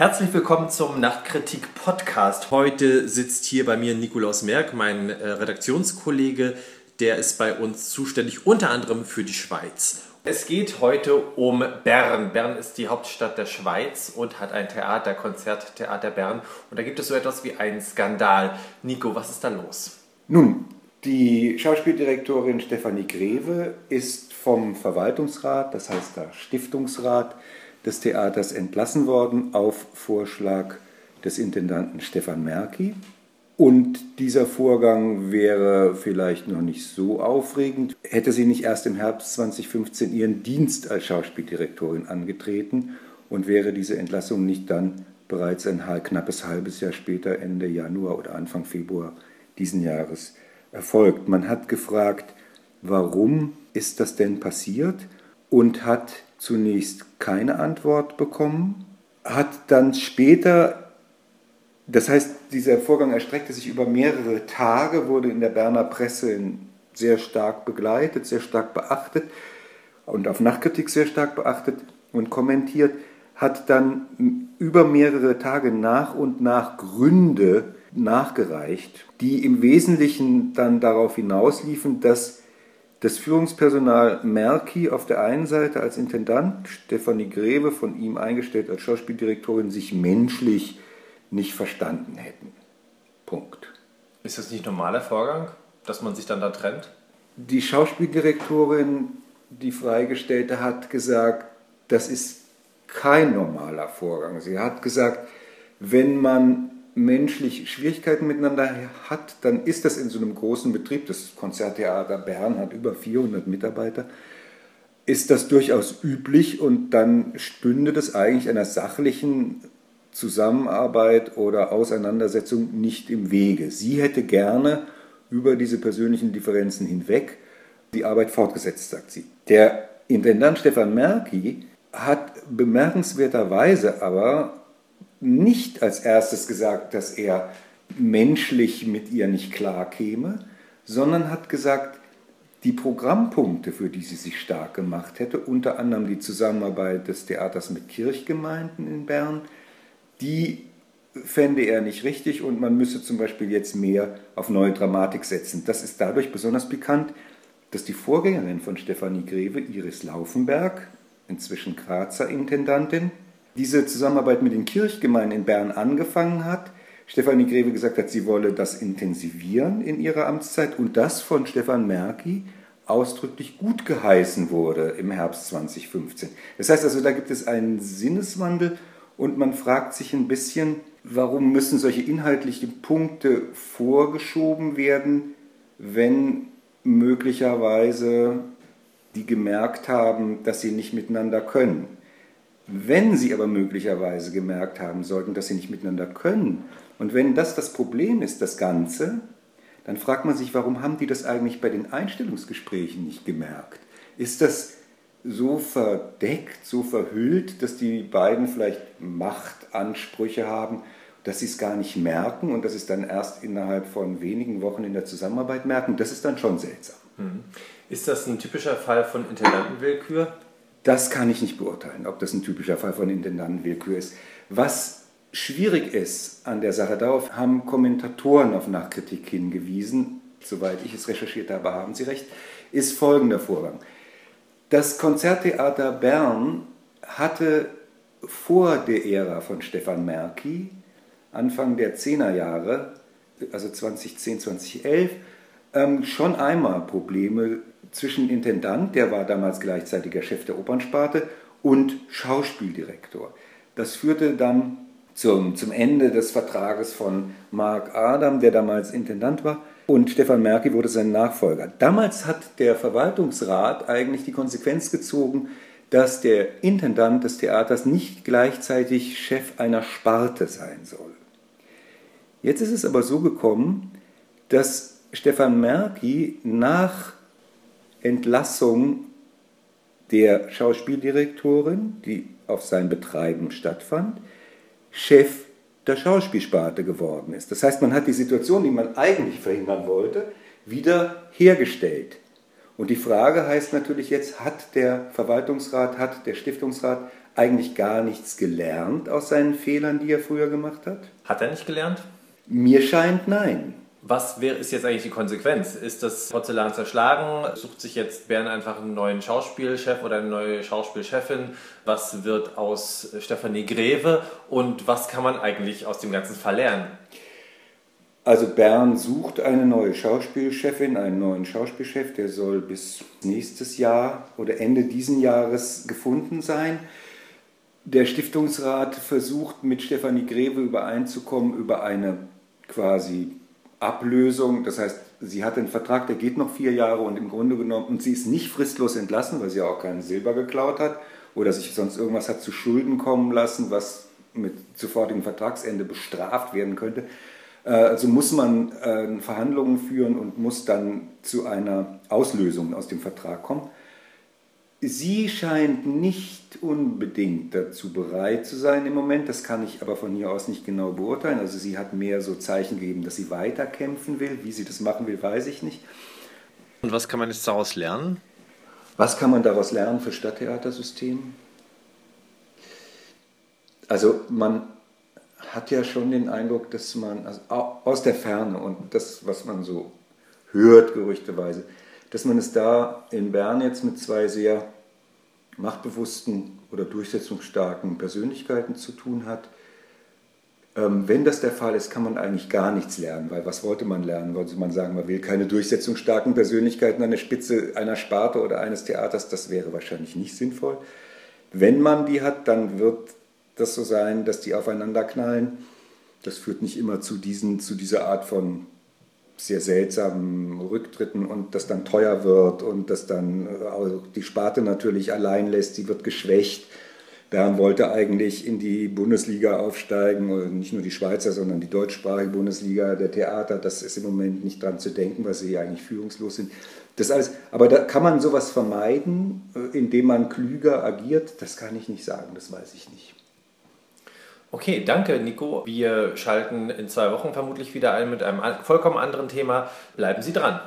Herzlich willkommen zum Nachtkritik Podcast. Heute sitzt hier bei mir Nikolaus Merck, mein äh, Redaktionskollege, der ist bei uns zuständig unter anderem für die Schweiz. Es geht heute um Bern. Bern ist die Hauptstadt der Schweiz und hat ein Theater, Konzerttheater Bern. Und da gibt es so etwas wie einen Skandal. Nico, was ist da los? Nun, die Schauspieldirektorin Stefanie Greve ist vom Verwaltungsrat, das heißt der Stiftungsrat, des Theaters entlassen worden auf Vorschlag des Intendanten Stefan Merki. Und dieser Vorgang wäre vielleicht noch nicht so aufregend, hätte sie nicht erst im Herbst 2015 ihren Dienst als Schauspieldirektorin angetreten und wäre diese Entlassung nicht dann bereits ein knappes halbes Jahr später, Ende Januar oder Anfang Februar diesen Jahres, erfolgt. Man hat gefragt, warum ist das denn passiert und hat zunächst keine Antwort bekommen, hat dann später, das heißt, dieser Vorgang erstreckte sich über mehrere Tage, wurde in der Berner Presse sehr stark begleitet, sehr stark beachtet und auf Nachtkritik sehr stark beachtet und kommentiert, hat dann über mehrere Tage nach und nach Gründe nachgereicht, die im Wesentlichen dann darauf hinausliefen, dass das Führungspersonal Merki auf der einen Seite als Intendant, Stefanie Greve von ihm eingestellt als Schauspieldirektorin, sich menschlich nicht verstanden hätten. Punkt. Ist das nicht normaler Vorgang, dass man sich dann da trennt? Die Schauspieldirektorin, die Freigestellte, hat gesagt, das ist kein normaler Vorgang. Sie hat gesagt, wenn man menschlich Schwierigkeiten miteinander hat, dann ist das in so einem großen Betrieb, das Konzerttheater Bern hat über 400 Mitarbeiter, ist das durchaus üblich und dann stünde das eigentlich einer sachlichen Zusammenarbeit oder Auseinandersetzung nicht im Wege. Sie hätte gerne über diese persönlichen Differenzen hinweg die Arbeit fortgesetzt, sagt sie. Der Intendant Stefan Merki hat bemerkenswerterweise aber nicht als erstes gesagt, dass er menschlich mit ihr nicht klar käme, sondern hat gesagt, die Programmpunkte, für die sie sich stark gemacht hätte, unter anderem die Zusammenarbeit des Theaters mit Kirchgemeinden in Bern, die fände er nicht richtig und man müsse zum Beispiel jetzt mehr auf neue Dramatik setzen. Das ist dadurch besonders bekannt, dass die Vorgängerin von Stefanie Greve, Iris Laufenberg, inzwischen Grazer Intendantin, diese Zusammenarbeit mit den Kirchgemeinden in Bern angefangen hat. Stefanie Greve gesagt hat, sie wolle das intensivieren in ihrer Amtszeit und das von Stefan Merki ausdrücklich gut geheißen wurde im Herbst 2015. Das heißt also, da gibt es einen Sinneswandel und man fragt sich ein bisschen, warum müssen solche inhaltlichen Punkte vorgeschoben werden, wenn möglicherweise die gemerkt haben, dass sie nicht miteinander können. Wenn sie aber möglicherweise gemerkt haben sollten, dass sie nicht miteinander können, und wenn das das Problem ist, das Ganze, dann fragt man sich, warum haben die das eigentlich bei den Einstellungsgesprächen nicht gemerkt? Ist das so verdeckt, so verhüllt, dass die beiden vielleicht Machtansprüche haben, dass sie es gar nicht merken und dass sie es dann erst innerhalb von wenigen Wochen in der Zusammenarbeit merken? Das ist dann schon seltsam. Hm. Ist das ein typischer Fall von Intendantenwillkür? Das kann ich nicht beurteilen, ob das ein typischer Fall von Intendantenwillkür ist. Was schwierig ist an der Sache, darauf haben Kommentatoren auf Nachkritik hingewiesen, soweit ich es recherchiert habe, haben sie recht, ist folgender Vorgang. Das Konzerttheater Bern hatte vor der Ära von Stefan Merki, Anfang der 10er Jahre, also 2010, 2011, ähm, schon einmal Probleme zwischen Intendant, der war damals gleichzeitiger Chef der Opernsparte, und Schauspieldirektor. Das führte dann zum, zum Ende des Vertrages von Mark Adam, der damals Intendant war, und Stefan Merki wurde sein Nachfolger. Damals hat der Verwaltungsrat eigentlich die Konsequenz gezogen, dass der Intendant des Theaters nicht gleichzeitig Chef einer Sparte sein soll. Jetzt ist es aber so gekommen, dass Stefan Merki nach Entlassung der Schauspieldirektorin, die auf sein Betreiben stattfand, Chef der Schauspielsparte geworden ist. Das heißt, man hat die Situation, die man eigentlich verhindern wollte, wieder hergestellt. Und die Frage heißt natürlich jetzt, hat der Verwaltungsrat, hat der Stiftungsrat eigentlich gar nichts gelernt aus seinen Fehlern, die er früher gemacht hat? Hat er nicht gelernt? Mir scheint nein. Was wäre, ist jetzt eigentlich die Konsequenz? Ist das Porzellan zerschlagen? Sucht sich jetzt Bern einfach einen neuen Schauspielchef oder eine neue Schauspielchefin? Was wird aus Stefanie Greve? Und was kann man eigentlich aus dem ganzen Fall lernen? Also Bern sucht eine neue Schauspielchefin, einen neuen Schauspielchef, der soll bis nächstes Jahr oder Ende diesen Jahres gefunden sein. Der Stiftungsrat versucht mit Stefanie Greve übereinzukommen über eine quasi Ablösung. Das heißt, sie hat einen Vertrag, der geht noch vier Jahre und im Grunde genommen, und sie ist nicht fristlos entlassen, weil sie auch keinen Silber geklaut hat oder sich sonst irgendwas hat zu Schulden kommen lassen, was mit sofortigem Vertragsende bestraft werden könnte. Äh, also muss man äh, Verhandlungen führen und muss dann zu einer Auslösung aus dem Vertrag kommen. Sie scheint nicht unbedingt dazu bereit zu sein im Moment, das kann ich aber von hier aus nicht genau beurteilen. Also sie hat mehr so Zeichen gegeben, dass sie weiterkämpfen will. Wie sie das machen will, weiß ich nicht. Und was kann man jetzt daraus lernen? Was kann man daraus lernen für Stadttheatersystem? Also man hat ja schon den Eindruck, dass man also aus der Ferne und das, was man so hört, gerüchteweise, dass man es da in Bern jetzt mit zwei sehr machtbewussten oder durchsetzungsstarken Persönlichkeiten zu tun hat. Ähm, wenn das der Fall ist, kann man eigentlich gar nichts lernen, weil was wollte man lernen? Wollte man sagen, man will keine durchsetzungsstarken Persönlichkeiten an der Spitze einer Sparte oder eines Theaters? Das wäre wahrscheinlich nicht sinnvoll. Wenn man die hat, dann wird das so sein, dass die aufeinander knallen. Das führt nicht immer zu, diesen, zu dieser Art von sehr seltsamen Rücktritten und das dann teuer wird und das dann äh, die Sparte natürlich allein lässt, sie wird geschwächt. Bern wollte eigentlich in die Bundesliga aufsteigen, nicht nur die Schweizer, sondern die deutschsprachige Bundesliga der Theater. Das ist im Moment nicht dran zu denken, weil sie eigentlich führungslos sind. Das alles, aber da kann man sowas vermeiden, äh, indem man klüger agiert. Das kann ich nicht sagen, das weiß ich nicht. Okay, danke Nico. Wir schalten in zwei Wochen vermutlich wieder ein mit einem vollkommen anderen Thema. Bleiben Sie dran.